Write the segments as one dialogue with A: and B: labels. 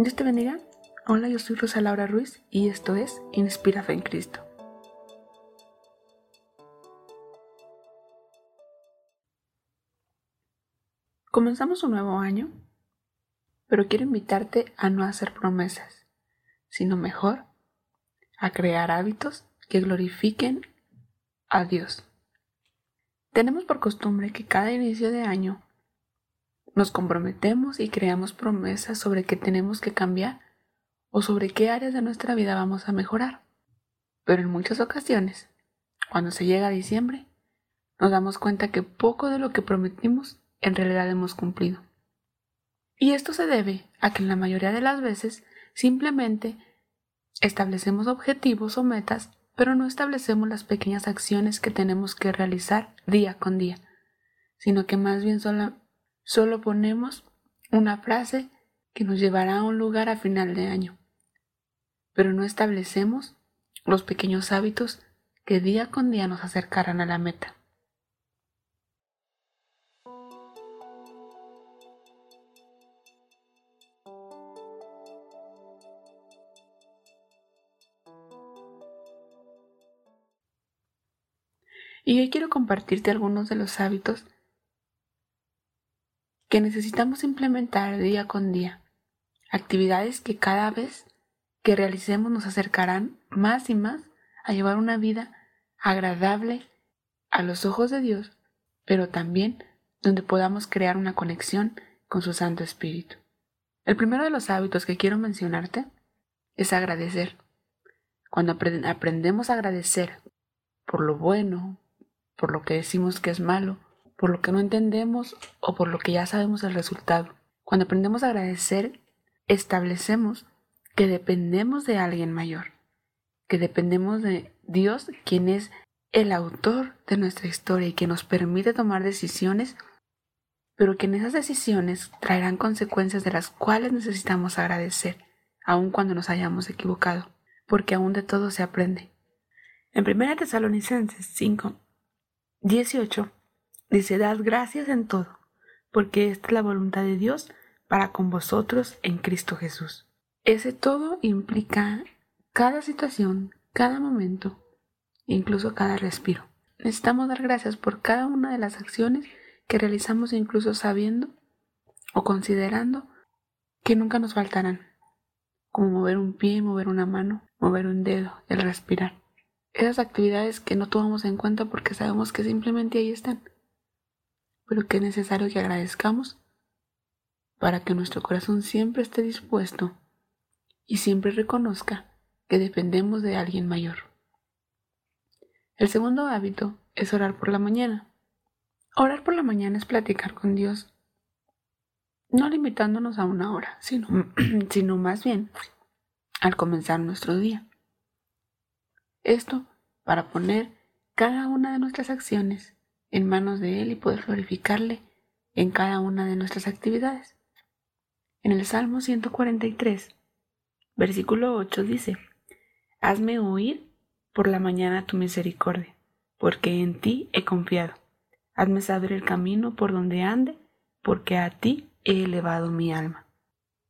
A: Dios te bendiga. Hola, yo soy Rosa Laura Ruiz y esto es Inspira Fe en Cristo. Comenzamos un nuevo año, pero quiero invitarte a no hacer promesas, sino mejor a crear hábitos que glorifiquen a Dios. Tenemos por costumbre que cada inicio de año nos comprometemos y creamos promesas sobre qué tenemos que cambiar o sobre qué áreas de nuestra vida vamos a mejorar. Pero en muchas ocasiones, cuando se llega a diciembre, nos damos cuenta que poco de lo que prometimos en realidad hemos cumplido. Y esto se debe a que en la mayoría de las veces simplemente establecemos objetivos o metas, pero no establecemos las pequeñas acciones que tenemos que realizar día con día, sino que más bien solo Solo ponemos una frase que nos llevará a un lugar a final de año, pero no establecemos los pequeños hábitos que día con día nos acercarán a la meta. Y hoy quiero compartirte algunos de los hábitos que necesitamos implementar día con día, actividades que cada vez que realicemos nos acercarán más y más a llevar una vida agradable a los ojos de Dios, pero también donde podamos crear una conexión con su Santo Espíritu. El primero de los hábitos que quiero mencionarte es agradecer. Cuando aprendemos a agradecer por lo bueno, por lo que decimos que es malo, por lo que no entendemos o por lo que ya sabemos el resultado. Cuando aprendemos a agradecer, establecemos que dependemos de alguien mayor, que dependemos de Dios, quien es el autor de nuestra historia y que nos permite tomar decisiones, pero que en esas decisiones traerán consecuencias de las cuales necesitamos agradecer, aun cuando nos hayamos equivocado, porque aún de todo se aprende. En 1 Tesalonicenses 5, 18 Dice, dad gracias en todo, porque esta es la voluntad de Dios para con vosotros en Cristo Jesús. Ese todo implica cada situación, cada momento, incluso cada respiro. Necesitamos dar gracias por cada una de las acciones que realizamos incluso sabiendo o considerando que nunca nos faltarán, como mover un pie, mover una mano, mover un dedo, el respirar. Esas actividades que no tomamos en cuenta porque sabemos que simplemente ahí están pero que es necesario que agradezcamos para que nuestro corazón siempre esté dispuesto y siempre reconozca que dependemos de alguien mayor. El segundo hábito es orar por la mañana. Orar por la mañana es platicar con Dios, no limitándonos a una hora, sino, sino más bien al comenzar nuestro día. Esto para poner cada una de nuestras acciones en manos de Él y poder glorificarle en cada una de nuestras actividades. En el Salmo 143, versículo 8 dice, Hazme oír por la mañana tu misericordia, porque en ti he confiado. Hazme saber el camino por donde ande, porque a ti he elevado mi alma.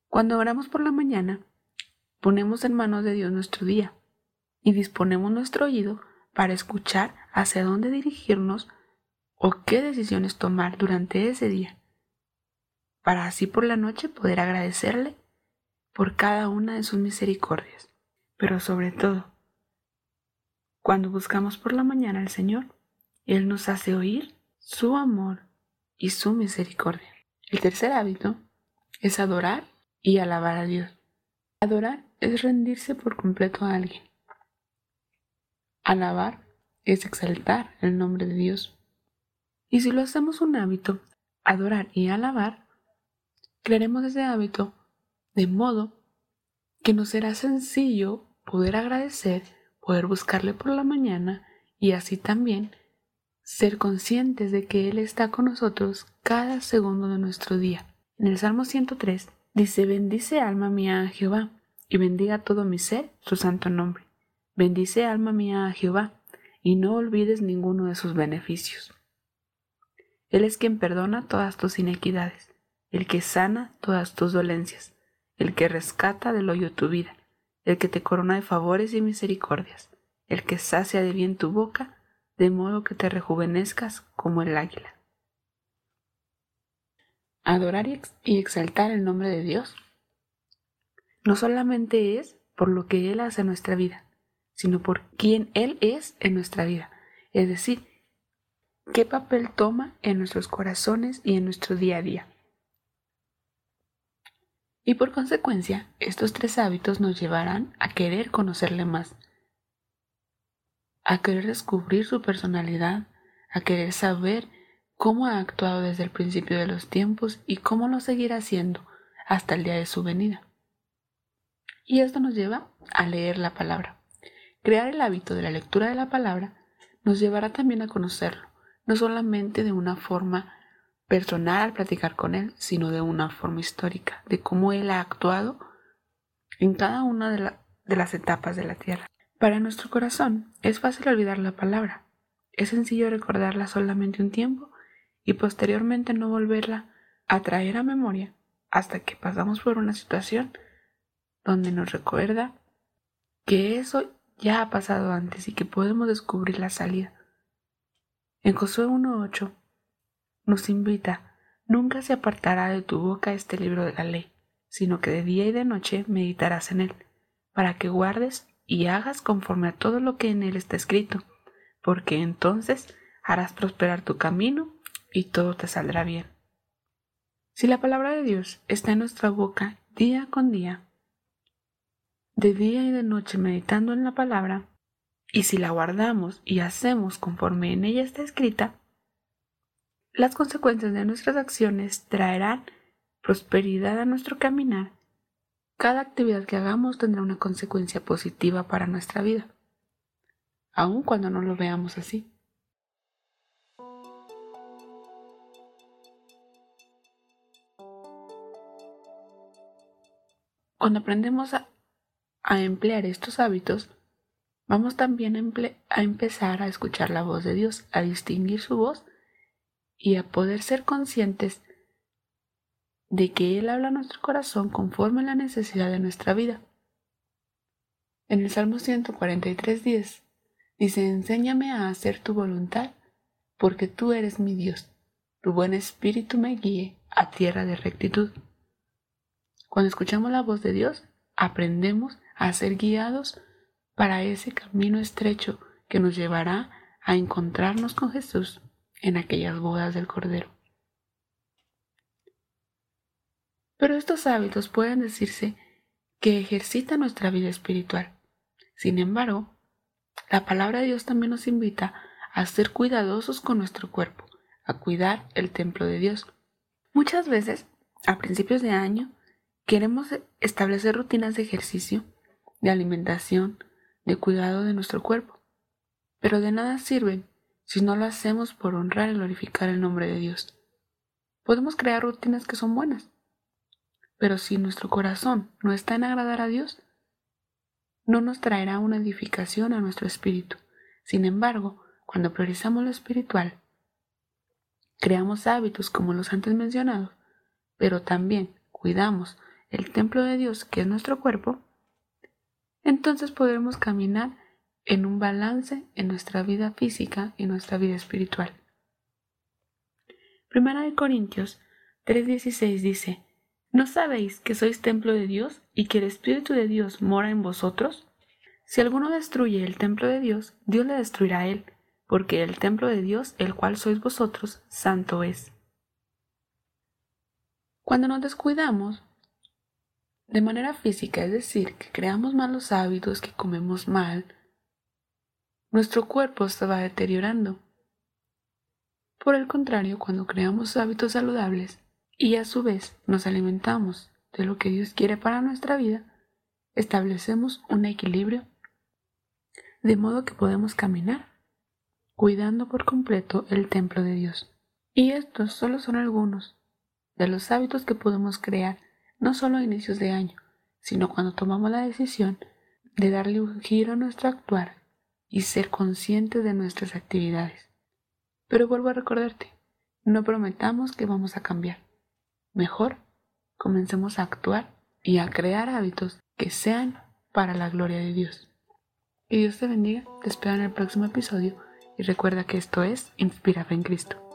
A: Cuando oramos por la mañana, ponemos en manos de Dios nuestro día y disponemos nuestro oído para escuchar hacia dónde dirigirnos o qué decisiones tomar durante ese día, para así por la noche poder agradecerle por cada una de sus misericordias. Pero sobre todo, cuando buscamos por la mañana al Señor, Él nos hace oír su amor y su misericordia. El tercer hábito es adorar y alabar a Dios. Adorar es rendirse por completo a alguien. Alabar es exaltar el nombre de Dios. Y si lo hacemos un hábito, adorar y alabar, crearemos ese hábito de modo que nos será sencillo poder agradecer, poder buscarle por la mañana y así también ser conscientes de que Él está con nosotros cada segundo de nuestro día. En el Salmo 103 dice, bendice alma mía a Jehová y bendiga todo mi ser su santo nombre. Bendice alma mía a Jehová y no olvides ninguno de sus beneficios. Él es quien perdona todas tus inequidades, el que sana todas tus dolencias, el que rescata del hoyo tu vida, el que te corona de favores y misericordias, el que sacia de bien tu boca, de modo que te rejuvenezcas como el águila. Adorar y exaltar el nombre de Dios no solamente es por lo que Él hace en nuestra vida, sino por quién Él es en nuestra vida. Es decir, qué papel toma en nuestros corazones y en nuestro día a día. Y por consecuencia, estos tres hábitos nos llevarán a querer conocerle más, a querer descubrir su personalidad, a querer saber cómo ha actuado desde el principio de los tiempos y cómo lo seguirá haciendo hasta el día de su venida. Y esto nos lleva a leer la palabra. Crear el hábito de la lectura de la palabra nos llevará también a conocerlo, no solamente de una forma personal al platicar con él, sino de una forma histórica, de cómo él ha actuado en cada una de, de las etapas de la tierra. Para nuestro corazón es fácil olvidar la palabra, es sencillo recordarla solamente un tiempo y posteriormente no volverla a traer a memoria hasta que pasamos por una situación donde nos recuerda que eso ya ha pasado antes y que podemos descubrir la salida. En Josué 1.8 nos invita, nunca se apartará de tu boca este libro de la ley, sino que de día y de noche meditarás en él, para que guardes y hagas conforme a todo lo que en él está escrito, porque entonces harás prosperar tu camino y todo te saldrá bien. Si la palabra de Dios está en nuestra boca día con día, de día y de noche meditando en la palabra, y si la guardamos y hacemos conforme en ella está escrita, las consecuencias de nuestras acciones traerán prosperidad a nuestro caminar. Cada actividad que hagamos tendrá una consecuencia positiva para nuestra vida, aun cuando no lo veamos así. Cuando aprendemos a a emplear estos hábitos, vamos también a, empezar a escuchar la voz de Dios, a distinguir su voz y a poder ser conscientes de que Él habla a nuestro corazón conforme a la necesidad de nuestra vida. En el Salmo 143.10 dice, enséñame a hacer tu voluntad, porque tú eres mi Dios, tu buen espíritu me guíe a tierra de rectitud. Cuando escuchamos la voz de Dios, aprendemos a ser guiados para ese camino estrecho que nos llevará a encontrarnos con Jesús en aquellas bodas del Cordero. Pero estos hábitos pueden decirse que ejercitan nuestra vida espiritual. Sin embargo, la palabra de Dios también nos invita a ser cuidadosos con nuestro cuerpo, a cuidar el templo de Dios. Muchas veces, a principios de año, queremos establecer rutinas de ejercicio de alimentación, de cuidado de nuestro cuerpo. Pero de nada sirven si no lo hacemos por honrar y glorificar el nombre de Dios. Podemos crear rutinas que son buenas, pero si nuestro corazón no está en agradar a Dios, no nos traerá una edificación a nuestro espíritu. Sin embargo, cuando priorizamos lo espiritual, creamos hábitos como los antes mencionados, pero también cuidamos el templo de Dios que es nuestro cuerpo, entonces podremos caminar en un balance en nuestra vida física y nuestra vida espiritual. Primera de Corintios 3:16 dice, ¿no sabéis que sois templo de Dios y que el Espíritu de Dios mora en vosotros? Si alguno destruye el templo de Dios, Dios le destruirá a él, porque el templo de Dios, el cual sois vosotros, santo es. Cuando nos descuidamos, de manera física, es decir, que creamos malos hábitos, que comemos mal, nuestro cuerpo se va deteriorando. Por el contrario, cuando creamos hábitos saludables y a su vez nos alimentamos de lo que Dios quiere para nuestra vida, establecemos un equilibrio de modo que podemos caminar cuidando por completo el templo de Dios. Y estos solo son algunos de los hábitos que podemos crear no solo a inicios de año, sino cuando tomamos la decisión de darle un giro a nuestro actuar y ser conscientes de nuestras actividades. Pero vuelvo a recordarte, no prometamos que vamos a cambiar. Mejor, comencemos a actuar y a crear hábitos que sean para la gloria de Dios. Que Dios te bendiga, te espero en el próximo episodio y recuerda que esto es Inspirada en Cristo.